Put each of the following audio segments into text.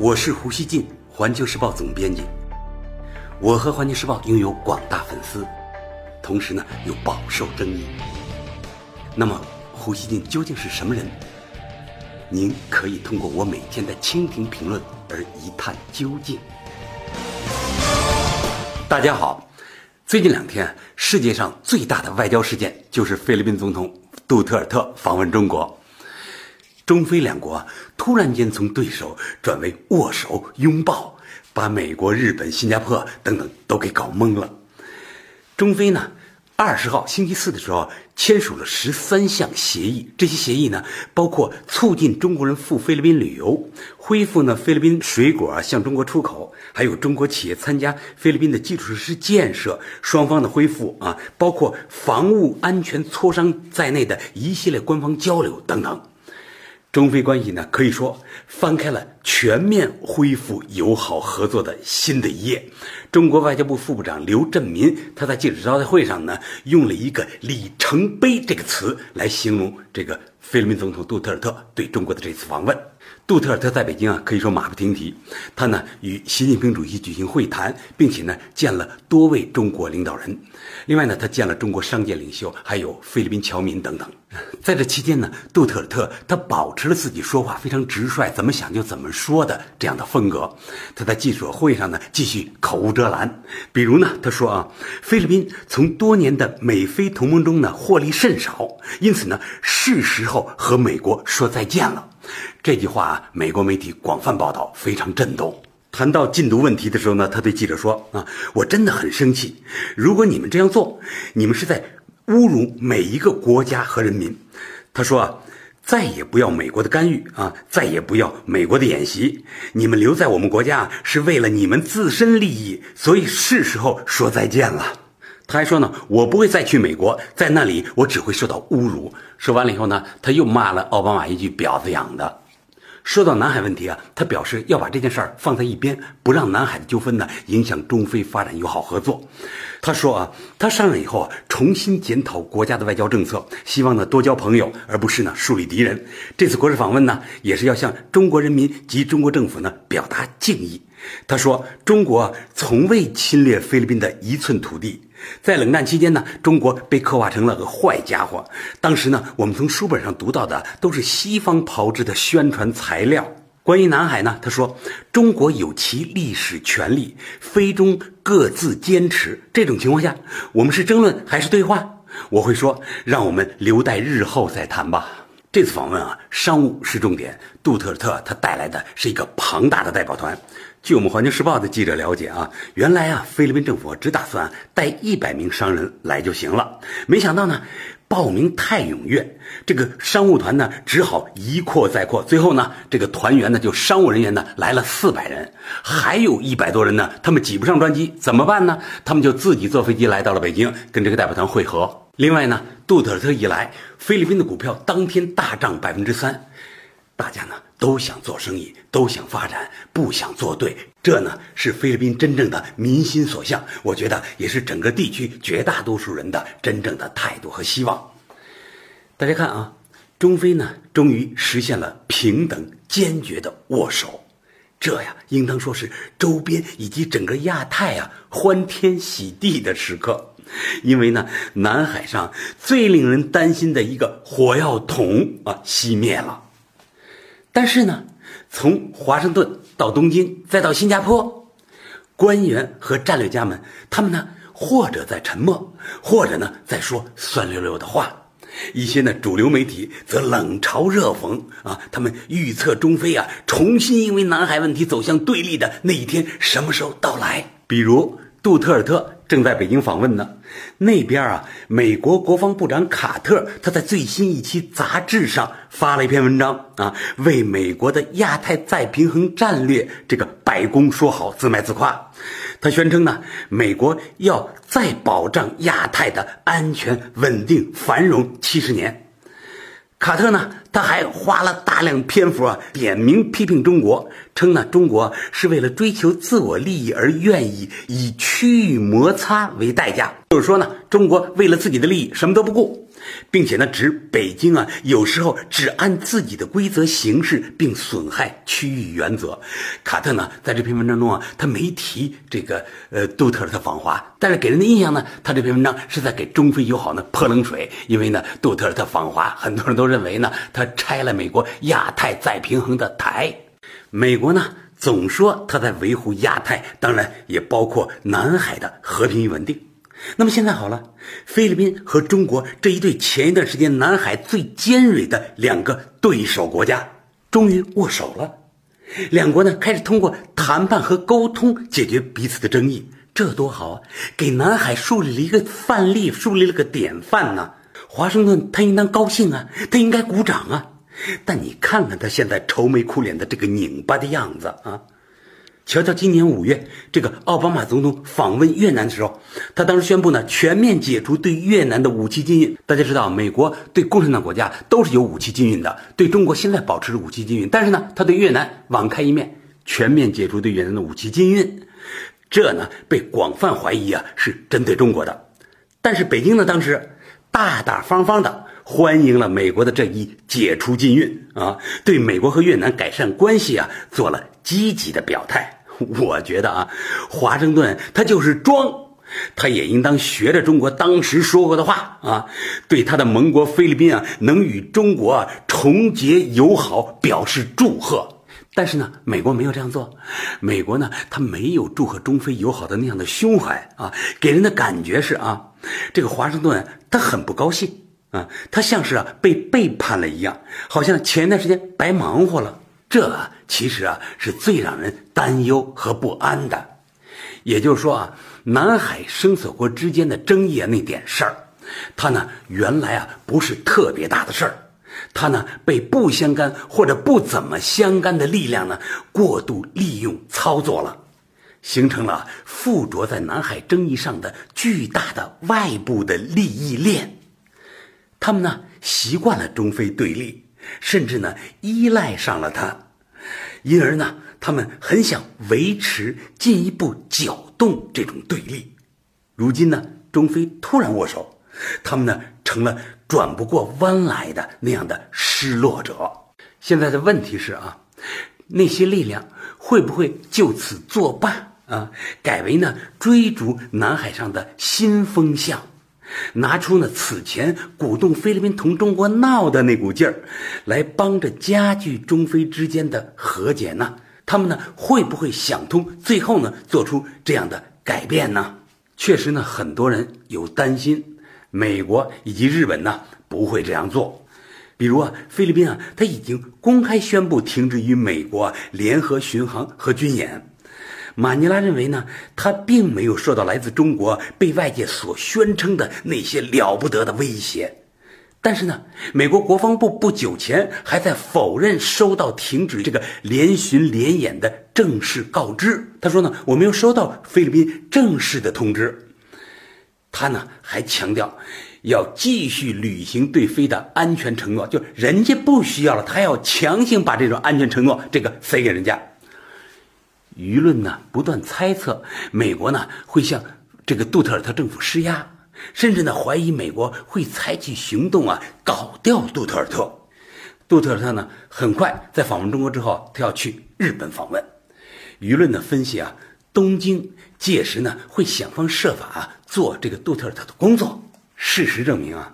我是胡锡进，环球时报总编辑。我和环球时报拥有广大粉丝，同时呢又饱受争议。那么，胡锡进究竟是什么人？您可以通过我每天的蜻蜓评论而一探究竟。大家好，最近两天，世界上最大的外交事件就是菲律宾总统杜特尔特访问中国。中菲两国突然间从对手转为握手拥抱，把美国、日本、新加坡等等都给搞懵了。中菲呢，二十号星期四的时候签署了十三项协议，这些协议呢，包括促进中国人赴菲律宾旅游，恢复呢菲律宾水果向中国出口，还有中国企业参加菲律宾的基础设施建设，双方的恢复啊，包括防务安全磋商在内的一系列官方交流等等。中非关系呢，可以说翻开了全面恢复友好合作的新的一页。中国外交部副部长刘振民他在记者招待会上呢，用了一个“里程碑”这个词来形容这个菲律宾总统杜特尔特对中国的这次访问。杜特尔特在北京啊，可以说马不停蹄。他呢与习近平主席举行会谈，并且呢见了多位中国领导人。另外呢，他见了中国商界领袖，还有菲律宾侨民等等。在这期间呢，杜特尔特他保持了自己说话非常直率，怎么想就怎么说的这样的风格。他在记者会上呢继续口无遮拦。比如呢，他说啊，菲律宾从多年的美菲同盟中呢获利甚少，因此呢是时候和美国说再见了。这句话，美国媒体广泛报道，非常震动。谈到禁毒问题的时候呢，他对记者说：“啊，我真的很生气。如果你们这样做，你们是在侮辱每一个国家和人民。”他说：“啊，再也不要美国的干预啊，再也不要美国的演习。你们留在我们国家是为了你们自身利益，所以是时候说再见了。”他还说呢：“我不会再去美国，在那里我只会受到侮辱。”说完了以后呢，他又骂了奥巴马一句“婊子养的”。说到南海问题啊，他表示要把这件事儿放在一边，不让南海的纠纷呢影响中非发展友好合作。他说啊，他上任以后啊，重新检讨国家的外交政策，希望呢多交朋友，而不是呢树立敌人。这次国事访问呢，也是要向中国人民及中国政府呢表达敬意。他说，中国从未侵略菲律宾的一寸土地。在冷战期间呢，中国被刻画成了个坏家伙。当时呢，我们从书本上读到的都是西方炮制的宣传材料。关于南海呢，他说，中国有其历史权利，非中各自坚持。这种情况下，我们是争论还是对话？我会说，让我们留待日后再谈吧。这次访问啊，商务是重点。杜特尔特他带来的是一个庞大的代表团。据我们《环球时报》的记者了解啊，原来啊，菲律宾政府只打算带一百名商人来就行了，没想到呢，报名太踊跃，这个商务团呢只好一扩再扩，最后呢，这个团员呢就商务人员呢来了四百人，还有一百多人呢，他们挤不上专机，怎么办呢？他们就自己坐飞机来到了北京，跟这个代表团会合。另外呢，杜特尔特一来，菲律宾的股票当天大涨百分之三。大家呢都想做生意，都想发展，不想做对。这呢是菲律宾真正的民心所向，我觉得也是整个地区绝大多数人的真正的态度和希望。大家看啊，中菲呢终于实现了平等坚决的握手，这呀应当说是周边以及整个亚太啊欢天喜地的时刻，因为呢南海上最令人担心的一个火药桶啊熄灭了。但是呢，从华盛顿到东京，再到新加坡，官员和战略家们，他们呢，或者在沉默，或者呢，在说酸溜溜的话。一些呢，主流媒体则冷嘲热讽啊，他们预测中非啊，重新因为南海问题走向对立的那一天什么时候到来？比如杜特尔特。正在北京访问呢，那边啊，美国国防部长卡特他在最新一期杂志上发了一篇文章啊，为美国的亚太再平衡战略这个百功说好，自卖自夸。他宣称呢，美国要再保障亚太的安全、稳定、繁荣七十年。卡特呢，他还花了大量篇幅啊，点名批评中国，称呢，中国是为了追求自我利益而愿意以区域摩擦为代价，就是说呢，中国为了自己的利益什么都不顾。并且呢，指北京啊，有时候只按自己的规则行事，并损害区域原则。卡特呢，在这篇文章中啊，他没提这个呃杜特尔特访华，但是给人的印象呢，他这篇文章是在给中非友好呢泼冷水。因为呢，杜特尔特访华，很多人都认为呢，他拆了美国亚太再平衡的台。美国呢，总说他在维护亚太，当然也包括南海的和平与稳定。那么现在好了，菲律宾和中国这一对前一段时间南海最尖锐的两个对手国家，终于握手了。两国呢开始通过谈判和沟通解决彼此的争议，这多好啊！给南海树立了一个范例，树立了个典范呢。华盛顿他应当高兴啊，他应该鼓掌啊。但你看看他现在愁眉苦脸的这个拧巴的样子啊。瞧瞧，今年五月，这个奥巴马总统访问越南的时候，他当时宣布呢，全面解除对越南的武器禁运。大家知道，美国对共产党国家都是有武器禁运的，对中国现在保持着武器禁运，但是呢，他对越南网开一面，全面解除对越南的武器禁运。这呢，被广泛怀疑啊是针对中国的。但是北京呢，当时大大方方的欢迎了美国的这一解除禁运啊，对美国和越南改善关系啊做了积极的表态。我觉得啊，华盛顿他就是装，他也应当学着中国当时说过的话啊，对他的盟国菲律宾啊，能与中国啊重结友好表示祝贺。但是呢，美国没有这样做，美国呢，他没有祝贺中非友好的那样的胸怀啊，给人的感觉是啊，这个华盛顿他很不高兴啊，他像是啊被背叛了一样，好像前段时间白忙活了。这其实啊是最让人担忧和不安的，也就是说啊，南海声索国之间的争议啊那点事儿，它呢原来啊不是特别大的事儿，它呢被不相干或者不怎么相干的力量呢过度利用操作了，形成了附着在南海争议上的巨大的外部的利益链，他们呢习惯了中非对立。甚至呢，依赖上了他，因而呢，他们很想维持、进一步搅动这种对立。如今呢，中非突然握手，他们呢成了转不过弯来的那样的失落者。现在的问题是啊，那些力量会不会就此作罢啊？改为呢追逐南海上的新风向？拿出呢此前鼓动菲律宾同中国闹的那股劲儿，来帮着加剧中非之间的和解呢？他们呢会不会想通，最后呢做出这样的改变呢？确实呢，很多人有担心，美国以及日本呢不会这样做。比如啊，菲律宾啊，他已经公开宣布停止与美国联合巡航和军演。马尼拉认为呢，他并没有受到来自中国被外界所宣称的那些了不得的威胁，但是呢，美国国防部不久前还在否认收到停止这个联巡联演的正式告知。他说呢，我没有收到菲律宾正式的通知。他呢还强调，要继续履行对菲的安全承诺，就人家不需要了，他要强行把这种安全承诺这个塞给人家。舆论呢不断猜测，美国呢会向这个杜特尔特政府施压，甚至呢怀疑美国会采取行动啊搞掉杜特尔特。杜特尔特呢很快在访问中国之后，他要去日本访问。舆论的分析啊，东京届时呢会想方设法啊做这个杜特尔特的工作。事实证明啊，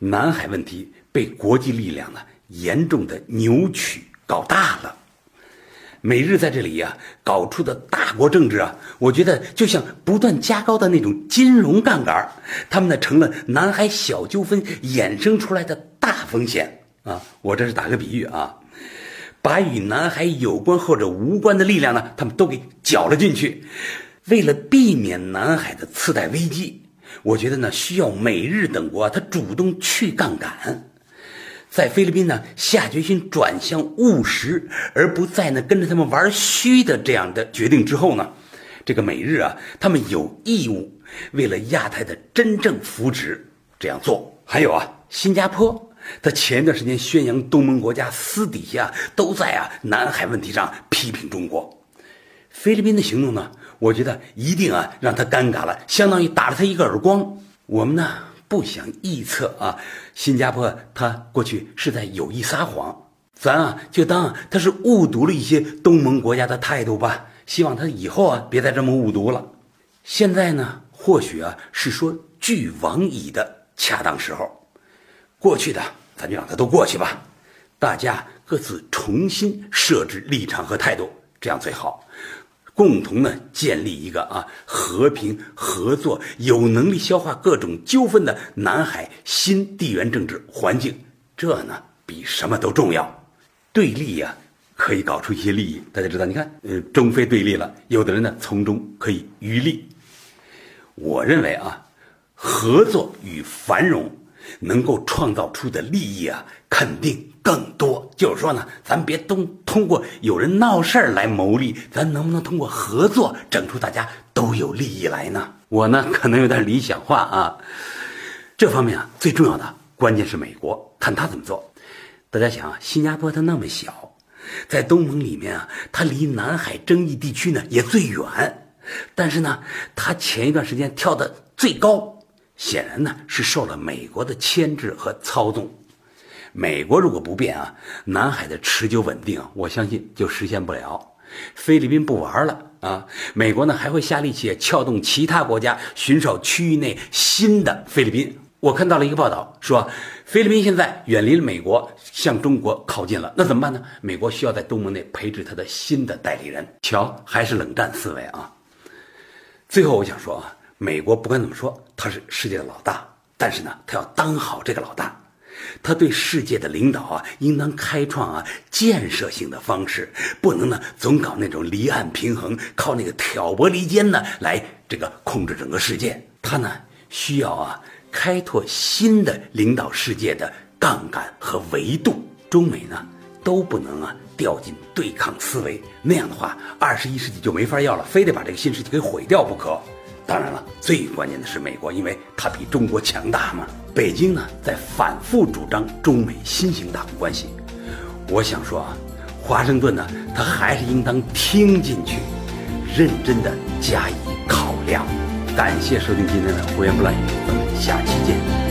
南海问题被国际力量呢严重的扭曲搞大了。美日在这里呀搞出的大国政治啊，我觉得就像不断加高的那种金融杠杆，他们呢成了南海小纠纷衍生出来的大风险啊！我这是打个比喻啊，把与南海有关或者无关的力量呢，他们都给搅了进去。为了避免南海的次贷危机，我觉得呢需要美日等国啊他主动去杠杆。在菲律宾呢，下决心转向务实，而不再呢跟着他们玩虚的这样的决定之后呢，这个美日啊，他们有义务为了亚太的真正福祉这样做。还有啊，新加坡，他前一段时间宣扬东盟国家私底下都在啊南海问题上批评中国，菲律宾的行动呢，我觉得一定啊让他尴尬了，相当于打了他一个耳光。我们呢不想臆测啊，新加坡他过去是在有意撒谎，咱啊就当他是误读了一些东盟国家的态度吧。希望他以后啊别再这么误读了。现在呢，或许啊是说俱往矣的恰当时候。过去的咱就让它都过去吧，大家各自重新设置立场和态度，这样最好。共同呢建立一个啊和平合作、有能力消化各种纠纷的南海新地缘政治环境，这呢比什么都重要。对立呀。可以搞出一些利益，大家知道？你看，呃，中非对立了，有的人呢从中可以渔利。我认为啊，合作与繁荣能够创造出的利益啊，肯定更多。就是说呢，咱别通通过有人闹事儿来谋利，咱能不能通过合作整出大家都有利益来呢？我呢可能有点理想化啊，这方面啊最重要的关键是美国，看他怎么做。大家想啊，新加坡它那么小。在东盟里面啊，它离南海争议地区呢也最远，但是呢，它前一段时间跳的最高，显然呢是受了美国的牵制和操纵。美国如果不变啊，南海的持久稳定，我相信就实现不了。菲律宾不玩了啊，美国呢还会下力气撬动其他国家，寻找区域内新的菲律宾。我看到了一个报道，说菲律宾现在远离了美国，向中国靠近了，那怎么办呢？美国需要在东盟内培植他的新的代理人。瞧，还是冷战思维啊！最后我想说啊，美国不管怎么说，他是世界的老大，但是呢，他要当好这个老大，他对世界的领导啊，应当开创啊建设性的方式，不能呢总搞那种离岸平衡，靠那个挑拨离间呢来这个控制整个世界。他呢需要啊。开拓新的领导世界的杠杆和维度，中美呢都不能啊掉进对抗思维，那样的话，二十一世纪就没法要了，非得把这个新世纪给毁掉不可。当然了，最关键的是美国，因为它比中国强大嘛。北京呢在反复主张中美新型大国关系，我想说啊，华盛顿呢他还是应当听进去，认真的加以考量。感谢收听今天的胡言不乱语，咱们下期见。